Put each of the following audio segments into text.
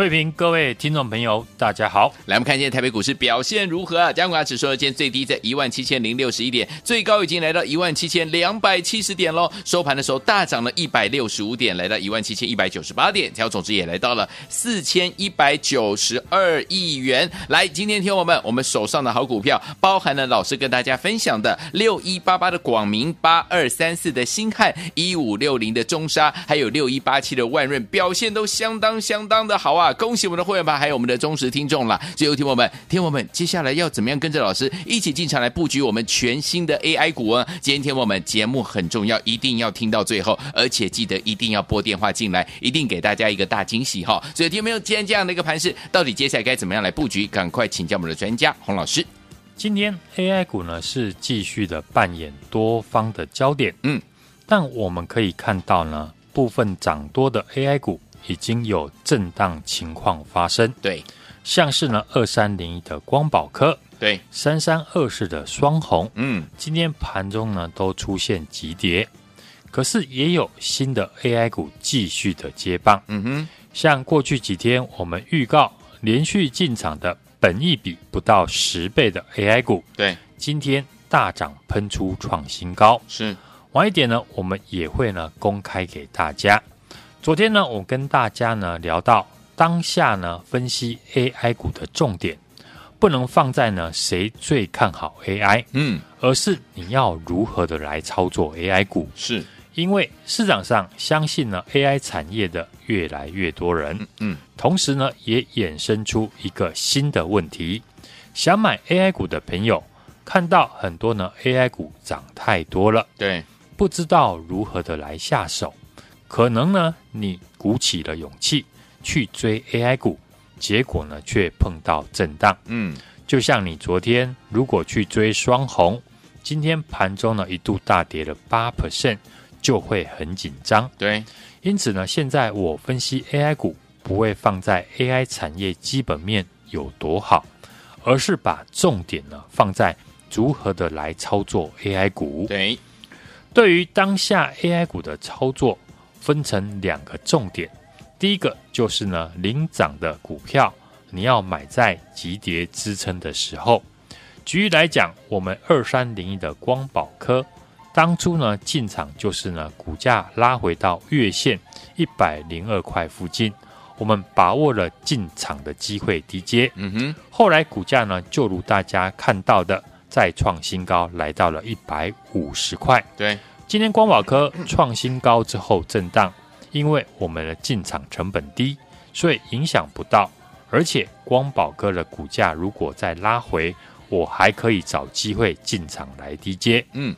慧平，各位听众朋友，大家好。来，我们看一下台北股市表现如何啊？加权指数今天最低在一万七千零六十一点，最高已经来到一万七千两百七十点喽。收盘的时候大涨了一百六十五点，来到一万七千一百九十八点，成交总值也来到了四千一百九十二亿元。来，今天听我们，我们手上的好股票，包含了老师跟大家分享的六一八八的广明、八二三四的新汉、一五六零的中沙，还有六一八七的万润，表现都相当相当的好啊。恭喜我们的会员吧，还有我们的忠实听众了。最后，听我们，听我们，接下来要怎么样跟着老师一起进场来布局我们全新的 AI 股啊？今天听我们节目很重要，一定要听到最后，而且记得一定要拨电话进来，一定给大家一个大惊喜哈。所以，听没有？今天这样的一个盘势，到底接下来该怎么样来布局？赶快请教我们的专家洪老师。今天 AI 股呢是继续的扮演多方的焦点，嗯，但我们可以看到呢，部分涨多的 AI 股。已经有震荡情况发生，对，像是呢二三零一的光宝科，对，三三二四的双红，嗯，今天盘中呢都出现急跌，可是也有新的 AI 股继续的接棒，嗯哼，像过去几天我们预告连续进场的本益比不到十倍的 AI 股，对，今天大涨喷出创新高，是，晚一点呢我们也会呢公开给大家。昨天呢，我跟大家呢聊到当下呢分析 AI 股的重点，不能放在呢谁最看好 AI，嗯，而是你要如何的来操作 AI 股。是，因为市场上相信呢 AI 产业的越来越多人，嗯，同时呢也衍生出一个新的问题，想买 AI 股的朋友看到很多呢 AI 股涨太多了，对，不知道如何的来下手。可能呢，你鼓起了勇气去追 AI 股，结果呢却碰到震荡。嗯，就像你昨天如果去追双红，今天盘中呢一度大跌了八 percent，就会很紧张。对，因此呢，现在我分析 AI 股不会放在 AI 产业基本面有多好，而是把重点呢放在如何的来操作 AI 股。对，对于当下 AI 股的操作。分成两个重点，第一个就是呢，领涨的股票你要买在急跌支撑的时候。举例来讲，我们二三零一的光宝科，当初呢进场就是呢股价拉回到月线一百零二块附近，我们把握了进场的机会低接。嗯哼，后来股价呢就如大家看到的，再创新高，来到了一百五十块。对。今天光宝科创新高之后震荡，因为我们的进场成本低，所以影响不到。而且光宝科的股价如果再拉回，我还可以找机会进场来低接。嗯，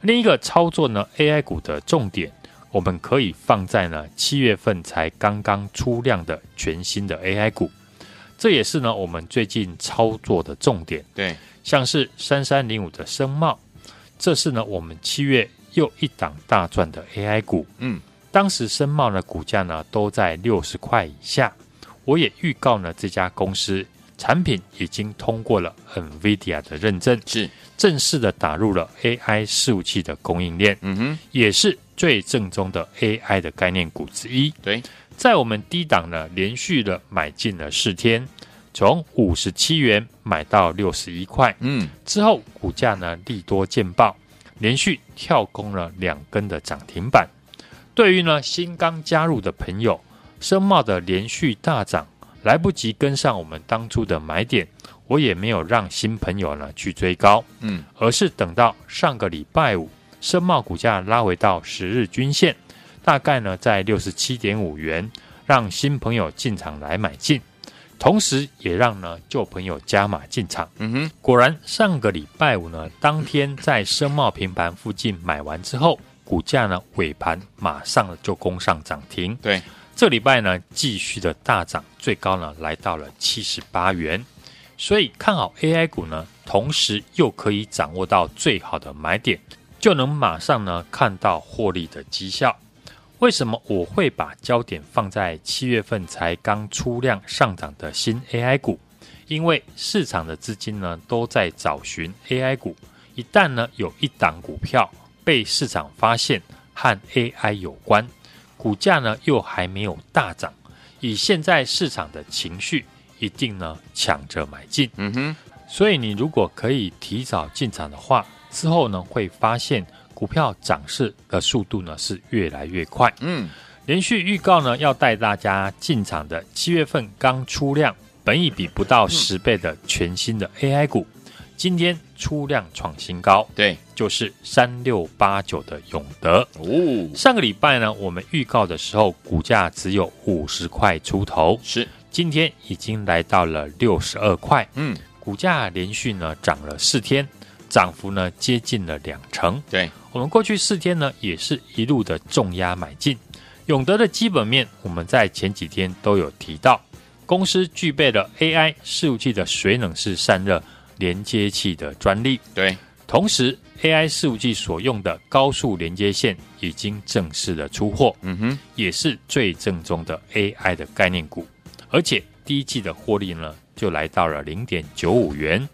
另一个操作呢，AI 股的重点，我们可以放在呢七月份才刚刚出量的全新的 AI 股，这也是呢我们最近操作的重点。对，像是三三零五的声茂，这是呢我们七月。又一档大赚的 AI 股，嗯，当时深茂的股价呢都在六十块以下，我也预告呢这家公司产品已经通过了 NVIDIA 的认证，是。正式的打入了 AI 伺服器的供应链，嗯哼，也是最正宗的 AI 的概念股之一。对，在我们低档呢连续的买进了四天，从五十七元买到六十一块，嗯，之后股价呢利多见报。连续跳空了两根的涨停板，对于呢新刚加入的朋友，深茂的连续大涨，来不及跟上我们当初的买点，我也没有让新朋友呢去追高，嗯，而是等到上个礼拜五，深茂股价拉回到十日均线，大概呢在六十七点五元，让新朋友进场来买进。同时也让呢旧朋友加码进场。嗯哼，果然上个礼拜五呢，当天在深茂平盘附近买完之后，股价呢尾盘马上就攻上涨停。对，这礼拜呢继续的大涨，最高呢来到了七十八元。所以看好 AI 股呢，同时又可以掌握到最好的买点，就能马上呢看到获利的绩效。为什么我会把焦点放在七月份才刚出量上涨的新 AI 股？因为市场的资金呢都在找寻 AI 股，一旦呢有一档股票被市场发现和 AI 有关，股价呢又还没有大涨，以现在市场的情绪，一定呢抢着买进。嗯哼，所以你如果可以提早进场的话，之后呢会发现。股票涨势的速度呢是越来越快。嗯，连续预告呢要带大家进场的七月份刚出量，本已比不到十倍的全新的 AI 股，今天出量创新高。对，就是三六八九的永德。哦，上个礼拜呢我们预告的时候，股价只有五十块出头，是今天已经来到了六十二块。嗯，股价连续呢涨了四天。涨幅呢接近了两成，对，我们过去四天呢也是一路的重压买进。永德的基本面，我们在前几天都有提到，公司具备了 AI 伺服器的水冷式散热连接器的专利，对，同时 AI 伺服器所用的高速连接线已经正式的出货，嗯哼，也是最正宗的 AI 的概念股，而且第一季的获利呢就来到了零点九五元。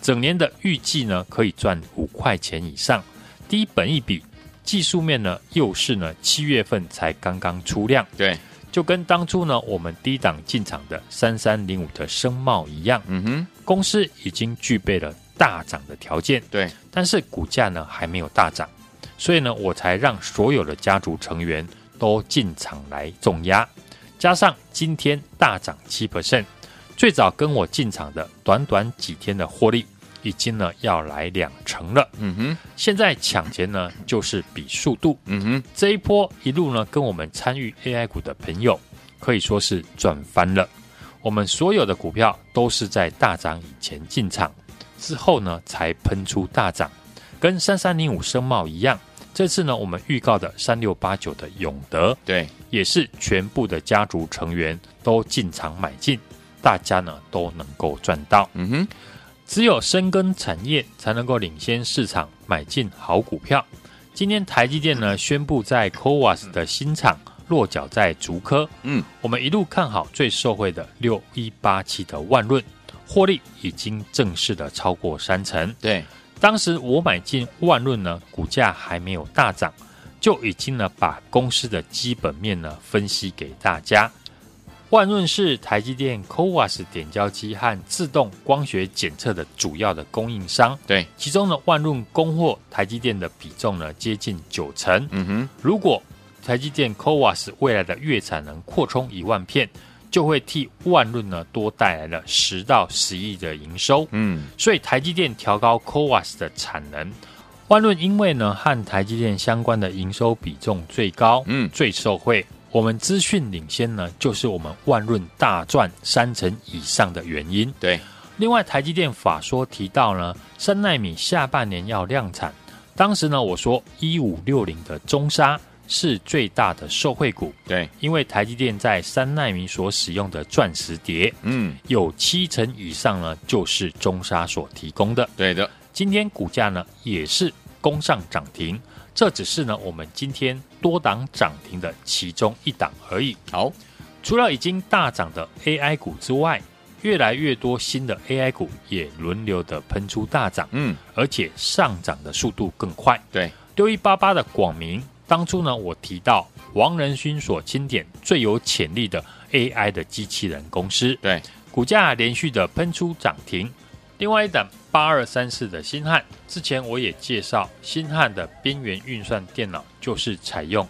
整年的预计呢，可以赚五块钱以上。低本一笔，技术面呢，又是呢七月份才刚刚出量，对，就跟当初呢我们低档进场的三三零五的升茂一样，嗯哼，公司已经具备了大涨的条件，对，但是股价呢还没有大涨，所以呢我才让所有的家族成员都进场来重压，加上今天大涨七 percent，最早跟我进场的短短几天的获利。已经呢要来两成了，嗯哼，现在抢钱呢就是比速度，嗯哼，这一波一路呢跟我们参与 AI 股的朋友可以说是赚翻了。我们所有的股票都是在大涨以前进场，之后呢才喷出大涨，跟三三零五升茂一样。这次呢我们预告的三六八九的永德，对，也是全部的家族成员都进场买进，大家呢都能够赚到，嗯哼。只有深耕产业，才能够领先市场，买进好股票。今天台积电呢宣布在 CoWoS 的新厂落脚在竹科，嗯，我们一路看好最受惠的六一八七的万润，获利已经正式的超过三成。对，当时我买进万润呢，股价还没有大涨，就已经呢把公司的基本面呢分析给大家。万润是台积电 CoWAS 点胶机和自动光学检测的主要的供应商。对，其中呢，万润供货台积电的比重呢接近九成。嗯哼，如果台积电 CoWAS 未来的月产能扩充一万片，就会替万润呢多带来了十到十亿的营收。嗯，所以台积电调高 CoWAS 的产能，万润因为呢和台积电相关的营收比重最高，嗯，最受惠。我们资讯领先呢，就是我们万润大赚三成以上的原因。对，另外台积电法说提到呢，三奈米下半年要量产。当时呢，我说一五六零的中沙是最大的受惠股。对，因为台积电在三奈米所使用的钻石碟，嗯，有七成以上呢就是中沙所提供的。对的，今天股价呢也是攻上涨停。这只是呢，我们今天多档涨停的其中一档而已。好，除了已经大涨的 AI 股之外，越来越多新的 AI 股也轮流的喷出大涨，嗯，而且上涨的速度更快。对，六一八八的广明，当初呢，我提到王仁勋所钦点最有潜力的 AI 的机器人公司，对，股价连续的喷出涨停。另外一档八二三四的新汉，之前我也介绍，新汉的边缘运算电脑就是采用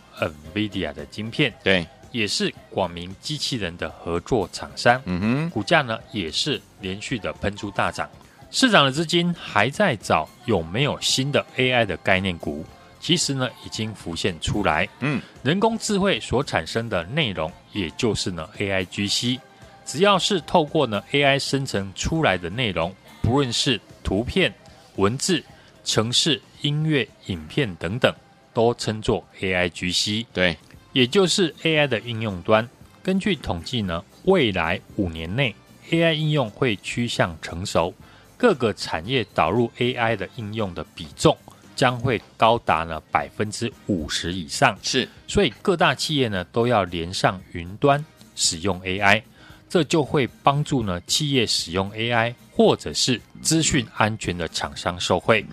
NVIDIA 的晶片，对，也是广明机器人的合作厂商。嗯哼，股价呢也是连续的喷出大涨，市场的资金还在找有没有新的 AI 的概念股，其实呢已经浮现出来。嗯，人工智慧所产生的内容，也就是呢 AIGC。只要是透过呢 AI 生成出来的内容，不论是图片、文字、城市、音乐、影片等等，都称作 AIGC。对，也就是 AI 的应用端。根据统计呢，未来五年内 AI 应用会趋向成熟，各个产业导入 AI 的应用的比重将会高达呢百分之五十以上。是，所以各大企业呢都要连上云端使用 AI。这就会帮助呢企业使用 AI 或者是资讯安全的厂商受惠。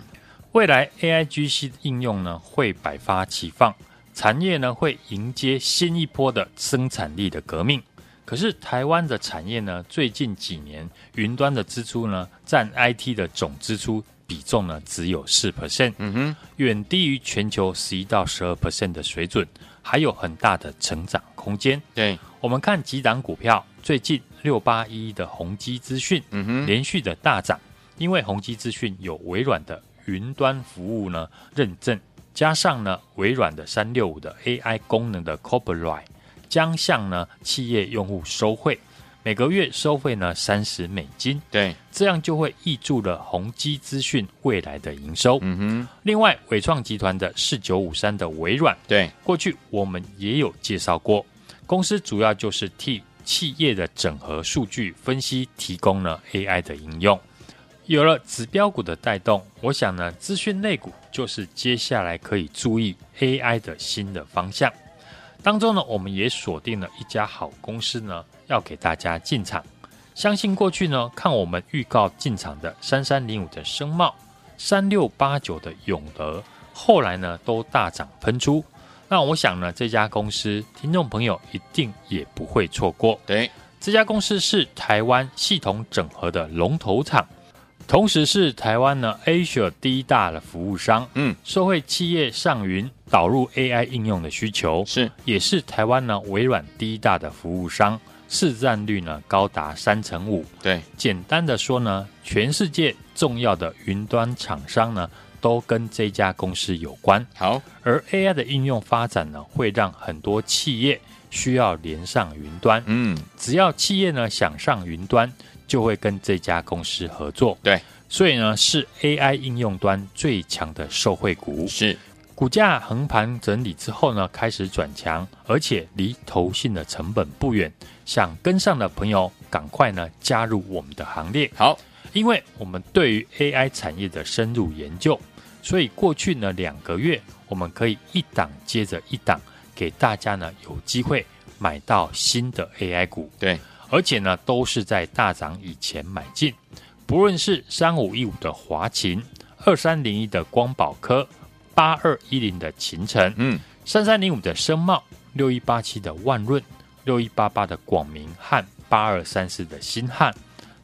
未来 AIGC 的应用呢会百花齐放，产业呢会迎接新一波的生产力的革命。可是台湾的产业呢最近几年云端的支出呢占 IT 的总支出比重呢只有四 percent，嗯哼，远低于全球十一到十二 percent 的水准，还有很大的成长空间。对，我们看几档股票。最近六八一一的宏基资讯，嗯哼，连续的大涨，因为宏基资讯有微软的云端服务呢认证，加上呢微软的三六五的 AI 功能的 Copilot 将向呢企业用户收费，每个月收费呢三十美金，对，这样就会挹注了宏基资讯未来的营收。嗯哼，另外伟创集团的四九五三的微软，对，过去我们也有介绍过，公司主要就是替。企业的整合数据分析，提供了 AI 的应用。有了指标股的带动，我想呢，资讯类股就是接下来可以注意 AI 的新的方向。当中呢，我们也锁定了一家好公司呢，要给大家进场。相信过去呢，看我们预告进场的三三零五的声茂、三六八九的永德，后来呢都大涨喷出。那我想呢，这家公司听众朋友一定也不会错过。对，这家公司是台湾系统整合的龙头厂，同时是台湾呢 Asia 第一大的服务商。嗯，受惠企业上云导入 AI 应用的需求，是也是台湾呢微软第一大的服务商，市占率呢高达三成五。对，简单的说呢，全世界重要的云端厂商呢。都跟这家公司有关。好，而 AI 的应用发展呢，会让很多企业需要连上云端。嗯，只要企业呢想上云端，就会跟这家公司合作。对，所以呢是 AI 应用端最强的受惠股。是，股价横盘整理之后呢，开始转强，而且离投信的成本不远。想跟上的朋友，赶快呢加入我们的行列。好，因为我们对于 AI 产业的深入研究。所以过去呢两个月，我们可以一档接着一档，给大家呢有机会买到新的 AI 股。对，而且呢都是在大涨以前买进。不论是三五一五的华勤，二三零一的光宝科，八二一零的勤诚，嗯，三三零五的声茂，六一八七的万润，六一八八的广明和八二三四的新汉，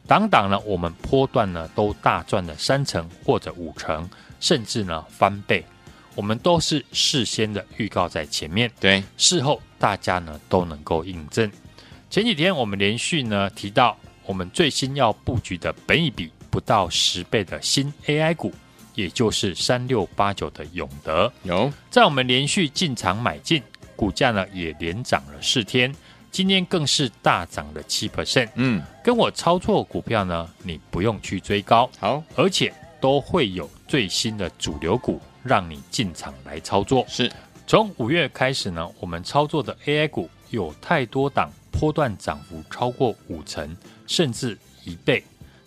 档档呢我们波段呢都大赚了三成或者五成。甚至呢翻倍，我们都是事先的预告在前面，对，事后大家呢都能够印证。前几天我们连续呢提到，我们最新要布局的本一比不到十倍的新 AI 股，也就是三六八九的永德，有。在我们连续进场买进，股价呢也连涨了四天，今天更是大涨了七 percent。嗯，跟我操作股票呢，你不用去追高，好，而且。都会有最新的主流股让你进场来操作。是，从五月开始呢，我们操作的 AI 股有太多档，波段涨幅超过五成，甚至一倍。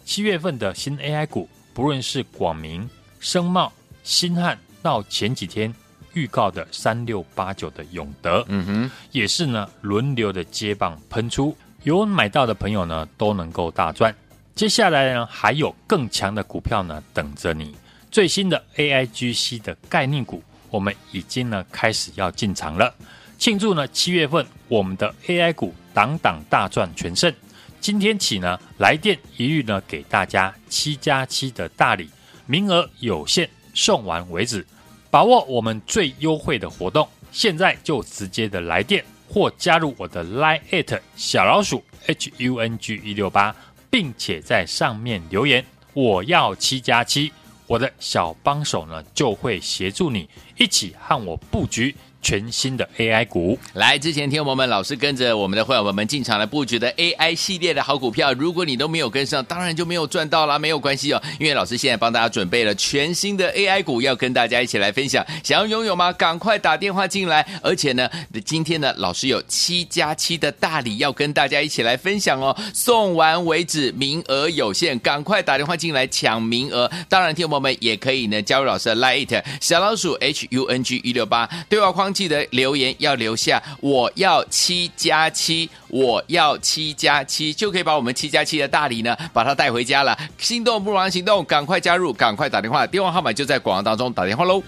七月份的新 AI 股，不论是广明、声茂、新汉，到前几天预告的三六八九的永德，嗯哼，也是呢轮流的接棒喷出，有买到的朋友呢都能够大赚。接下来呢，还有更强的股票呢等着你。最新的 AIGC 的概念股，我们已经呢开始要进场了。庆祝呢七月份我们的 AI 股档档大赚全胜。今天起呢，来电一律呢给大家七加七的大礼，名额有限，送完为止。把握我们最优惠的活动，现在就直接的来电或加入我的 Line@ 小老鼠 HUNG 一六八。并且在上面留言，我要七加七，我的小帮手呢就会协助你一起和我布局全新的 AI 股。来，之前听我们老师跟着我们的会员们进场来布局的 AI 系列的好股票，如果你都没有跟上，当然就没有赚到啦，没有关系哦，因为老师现在帮大家准备了全新的 AI 股，要跟大家一起来分享。想要拥有吗？赶快打电话进来，而且呢，今天呢，老师有七加七的大礼要跟大家一起来分享哦，送完为止，名额有限，赶快打电话进来抢名额。当然，听友们也可以呢加入老师的 Light 小老鼠 H U N G 一六八对话框，记得留言要留下我要七加七，我要七加七，就可以把我们七加七的大礼呢把它带回家了。心动不如行动，赶快加入，赶快打电话，电话号码就在广告当中，打电话喽。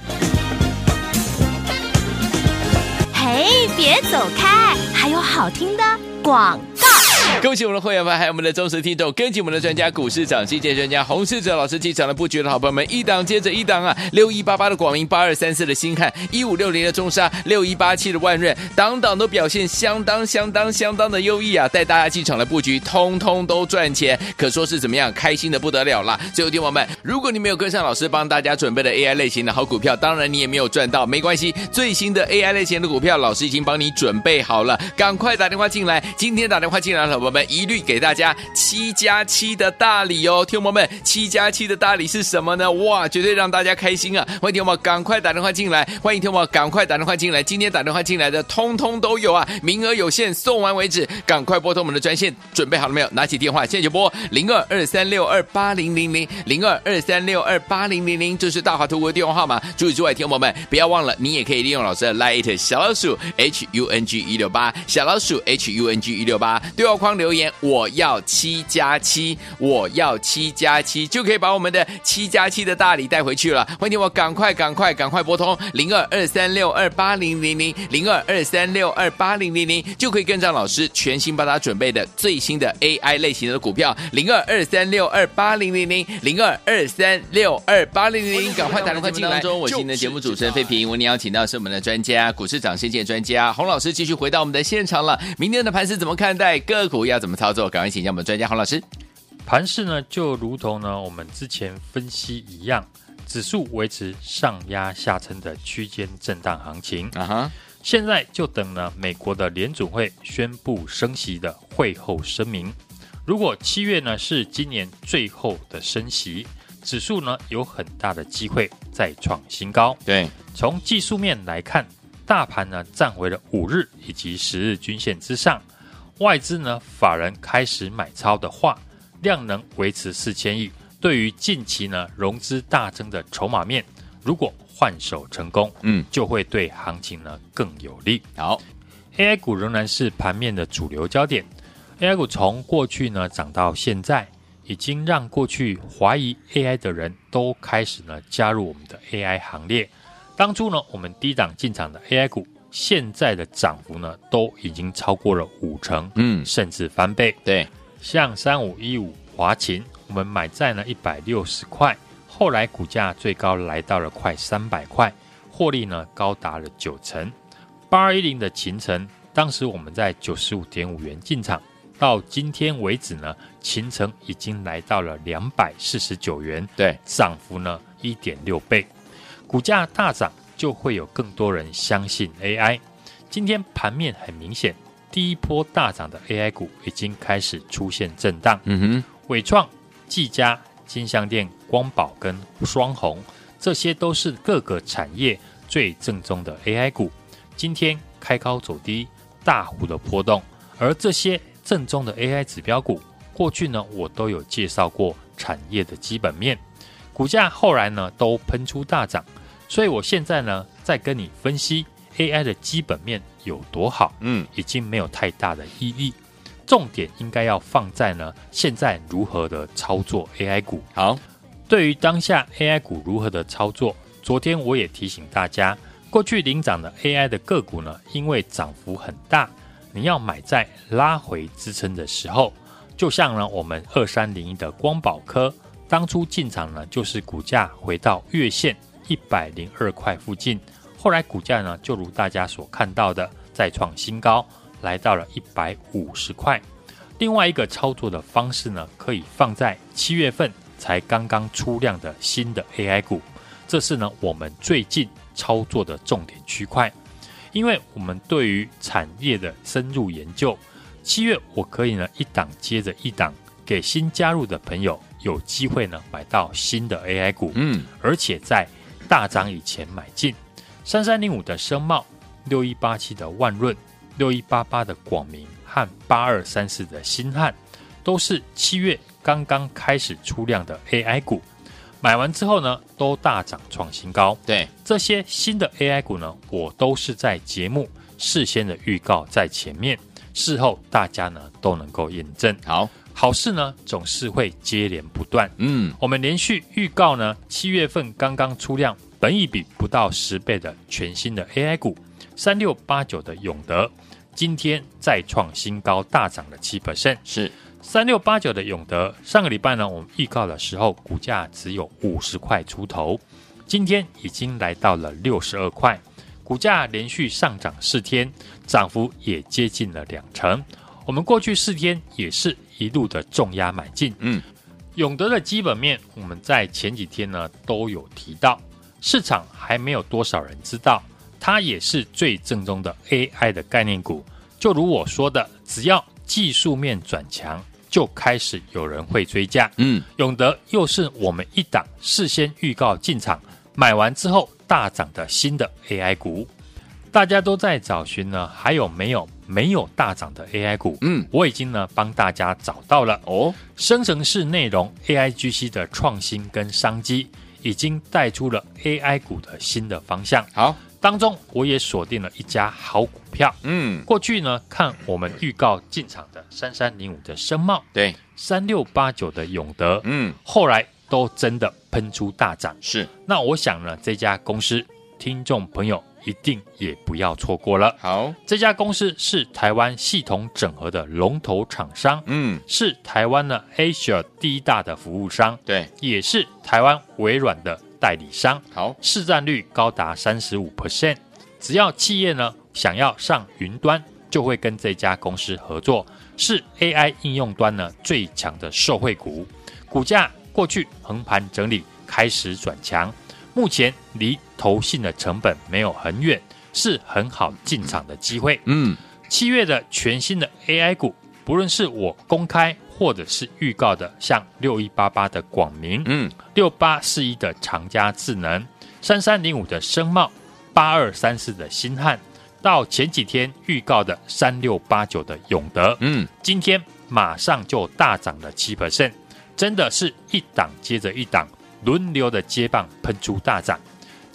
嘿，别走开，还有好听的广告。恭喜我们的会员们，还有我们的忠实听众，跟紧我们的专家股市长，世界专家洪世哲老师进场的布局的好朋友们，一档接着一档啊！六一八八的广明，八二三四的新汉，一五六零的中沙，六一八七的万润，档档都表现相当相当相当的优异啊！带大家进场的布局，通通都赚钱，可说是怎么样开心的不得了啦！最后听我们，如果你没有跟上老师帮大家准备的 AI 类型的好股票，当然你也没有赚到，没关系，最新的 AI 类型的股票，老师已经帮你准备好了，赶快打电话进来，今天打电话进来了，我们一律给大家七加七的大礼哦，听友们，七加七的大礼是什么呢？哇，绝对让大家开心啊！欢迎听友们赶快打电话进来，欢迎听友们赶快打电话进来，今天打电话进来的通通都有啊，名额有限，送完为止，赶快拨通我们的专线，准备好了没有？拿起电话，现在就拨零二二三六二八零零零零二二三六二八零零零，这是大华图国的电话号码。除此之外，听友们不要忘了，你也可以利用老师的 Light 小老鼠 H U N G 一六八小老鼠 H U N G 一六八对话框留言我要七加七，我要七加七，就可以把我们的七加七的大礼带回去了。欢迎我赶快赶快赶快拨通零二二三六二八零零零零二二三六二八零零零，就可以跟上老师全新帮他准备的最新的 AI 类型的股票零二二三六二八零零零零二二三六二八零零零，赶快打电话进来。当中，我今天的节目主持人费平，为您邀请到是我们的专家股市涨先见专家洪老师，继续回到我们的现场了。明天的盘是怎么看待？个股要怎么操作？赶快请教我们专家洪老师。盘势呢，就如同呢我们之前分析一样，指数维持上压下撑的区间震荡行情。啊哈，现在就等呢美国的联准会宣布升息的会后声明。如果七月呢是今年最后的升息，指数呢有很大的机会再创新高。对，从技术面来看，大盘呢站回了五日以及十日均线之上。外资呢，法人开始买超的话，量能维持四千亿，对于近期呢融资大增的筹码面，如果换手成功，嗯，就会对行情呢更有利。好，AI 股仍然是盘面的主流焦点。AI 股从过去呢涨到现在，已经让过去怀疑 AI 的人都开始呢加入我们的 AI 行列。当初呢，我们低档进场的 AI 股。现在的涨幅呢，都已经超过了五成，嗯，甚至翻倍。对，像三五一五华勤，我们买在呢一百六十块，后来股价最高来到了快三百块，获利呢高达了九成。八二一零的秦城，当时我们在九十五点五元进场，到今天为止呢，秦城已经来到了两百四十九元，对，涨幅呢一点六倍，股价大涨。就会有更多人相信 AI。今天盘面很明显，第一波大涨的 AI 股已经开始出现震荡。嗯哼，伟创、技嘉、金像电、光宝跟双红，这些都是各个产业最正宗的 AI 股。今天开高走低，大幅的波动。而这些正宗的 AI 指标股，过去呢我都有介绍过产业的基本面，股价后来呢都喷出大涨。所以，我现在呢，在跟你分析 AI 的基本面有多好，嗯，已经没有太大的意义。重点应该要放在呢，现在如何的操作 AI 股。好，对于当下 AI 股如何的操作，昨天我也提醒大家，过去领涨的 AI 的个股呢，因为涨幅很大，你要买在拉回支撑的时候。就像呢，我们二三零一的光宝科，当初进场呢，就是股价回到月线。一百零二块附近，后来股价呢，就如大家所看到的，再创新高，来到了一百五十块。另外一个操作的方式呢，可以放在七月份才刚刚出量的新的 AI 股，这是呢我们最近操作的重点区块。因为我们对于产业的深入研究，七月我可以呢一档接着一档，给新加入的朋友有机会呢买到新的 AI 股，嗯，而且在大涨以前买进。三三零五的声茂，六一八七的万润，六一八八的广明和八二三四的新汉，都是七月刚刚开始出量的 AI 股。买完之后呢，都大涨创新高。对，这些新的 AI 股呢，我都是在节目事先的预告在前面，事后大家呢都能够验证。好，好事呢总是会接连不断。嗯，我们连续预告呢，七月份刚刚出量，本一比不到十倍的全新的 AI 股，三六八九的永德，今天再创新高，大涨了七 percent。是。三六八九的永德，上个礼拜呢，我们预告的时候，股价只有五十块出头，今天已经来到了六十二块，股价连续上涨四天，涨幅也接近了两成。我们过去四天也是一路的重压买进。嗯，永德的基本面，我们在前几天呢都有提到，市场还没有多少人知道，它也是最正宗的 AI 的概念股。就如我说的，只要技术面转强。就开始有人会追价，嗯，永德又是我们一档事先预告进场，买完之后大涨的新的 AI 股，大家都在找寻呢，还有没有没有大涨的 AI 股？嗯，我已经呢帮大家找到了哦，生成式内容 AIGC 的创新跟商机，已经带出了 AI 股的新的方向。好。当中我也锁定了一家好股票，嗯，过去呢看我们预告进场的三三零五的声茂，对，三六八九的永德，嗯，后来都真的喷出大涨，是。那我想呢，这家公司听众朋友一定也不要错过了。好，这家公司是台湾系统整合的龙头厂商，嗯，是台湾呢 Asia 第一大的服务商，对，也是台湾微软的。代理商好，市占率高达三十五 percent。只要企业呢想要上云端，就会跟这家公司合作，是 AI 应用端呢最强的受惠股。股价过去横盘整理，开始转强，目前离投信的成本没有很远，是很好进场的机会。嗯，七月的全新的 AI 股，不论是我公开。或者是预告的，像六一八八的广明，嗯，六八四一的长佳智能，三三零五的声茂，八二三四的新汉，到前几天预告的三六八九的永德，嗯，今天马上就大涨了七 percent，真的是一档接着一档，轮流的接棒喷出大涨。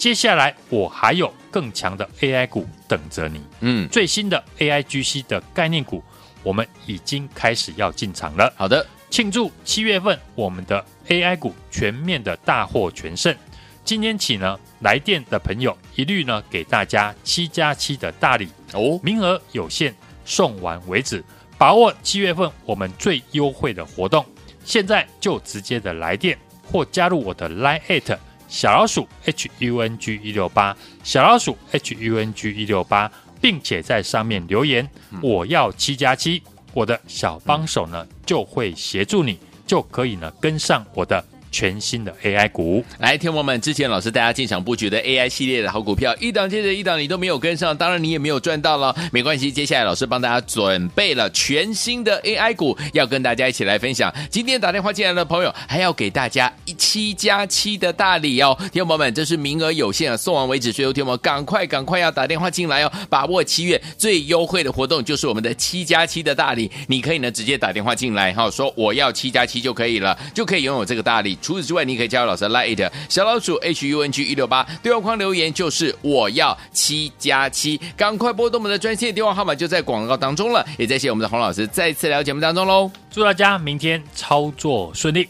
接下来我还有更强的 AI 股等着你，嗯，最新的 AIGC 的概念股。我们已经开始要进场了。好的，庆祝七月份我们的 AI 股全面的大获全胜。今天起呢，来电的朋友一律呢给大家七加七的大礼哦，名额有限，送完为止。把握七月份我们最优惠的活动，现在就直接的来电或加入我的 Line@ 小老鼠 HUNG 一六八小老鼠 HUNG 一六八。并且在上面留言，我要七加七，我的小帮手呢就会协助你，就可以呢跟上我的。全新的 AI 股，来，听友们，之前老师带大家进场布局的 AI 系列的好股票，一档接着一档，你都没有跟上，当然你也没有赚到了，没关系，接下来老师帮大家准备了全新的 AI 股，要跟大家一起来分享。今天打电话进来的朋友，还要给大家一七加七的大礼哦，听友们，这是名额有限啊，送完为止，所以听友们赶快赶快要打电话进来哦，把握七月最优惠的活动，就是我们的七加七的大礼，你可以呢直接打电话进来哈，说我要七加七就可以了，就可以拥有这个大礼。除此之外，你可以加入老师的 Line 小老鼠 H U N G 一六八对话框留言，就是我要七加七，赶快拨动我们的专线电话号码，就在广告当中了。也再谢谢我们的洪老师再次来到节目当中喽，祝大家明天操作顺利。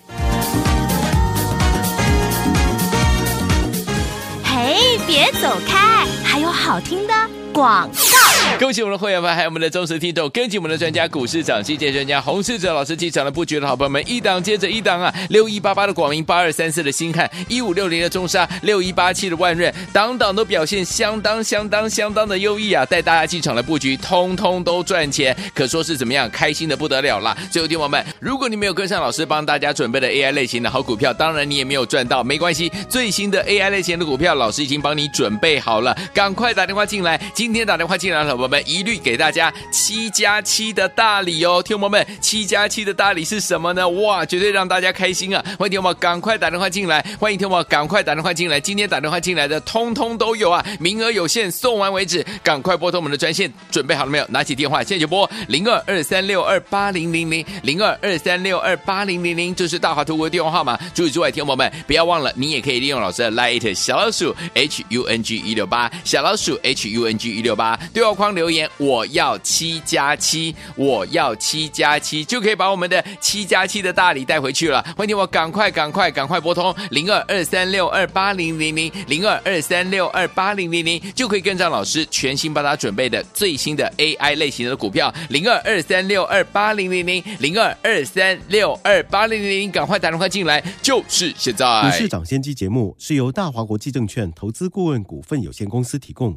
嘿，别走开，还有好听的广告。恭喜我们的会员们，还有我们的忠实听众，跟紧我们的专家股市长，基建专家洪世哲老师进场了布局的好朋友们，一档接着一档啊，六一八八的广明，八二三四的新汉，一五六零的中沙，六一八七的万润，档档都表现相当相当相当的优异啊，带大家进场的布局，通通都赚钱，可说是怎么样，开心的不得了啦。最后，听友们，如果你没有跟上老师帮大家准备的 AI 类型的好股票，当然你也没有赚到，没关系，最新的 AI 类型的股票，老师已经帮你准备好了，赶快打电话进来，今天打电话进来了，我们一律给大家七加七的大礼哦，听友们，七加七的大礼是什么呢？哇，绝对让大家开心啊！欢迎听友们赶快打电话进来，欢迎听友们赶快打电话进来，今天打电话进来的通通都有啊，名额有限，送完为止，赶快拨通我们的专线，准备好了没有？拿起电话，现在就拨零二二三六二八零零零零二二三六二八零零零，这是大华图的电话号码。除此之外，听友们不要忘了，你也可以利用老师的 Light 小老鼠 H U N G 一六八小老鼠 H U N G 一六八对话框留言。我要七加七，我要七加七，就可以把我们的七加七的大礼带回去了。欢迎我赶快赶快赶快拨通零二二三六二八零零零零二二三六二八零零零，就可以跟上老师全新帮他准备的最新的 AI 类型的股票零二二三六二八零零零零二二三六二八零零零，赶快打电话进来，就是现在。股市涨先机节目是由大华国际证券投资顾问股份有限公司提供。